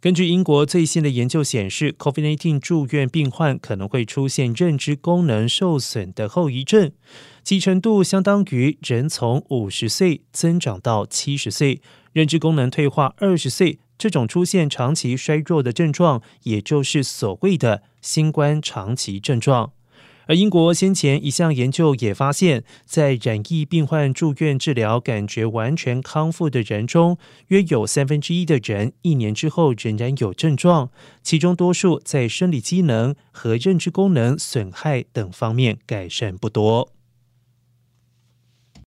根据英国最新的研究显示，COVID-19 住院病患可能会出现认知功能受损的后遗症，其程度相当于人从五十岁增长到七十岁，认知功能退化二十岁。这种出现长期衰弱的症状，也就是所谓的新冠长期症状。而英国先前一项研究也发现，在染疫病患住院治疗感觉完全康复的人中，约有三分之一的人一年之后仍然有症状，其中多数在生理机能和认知功能损害等方面改善不多。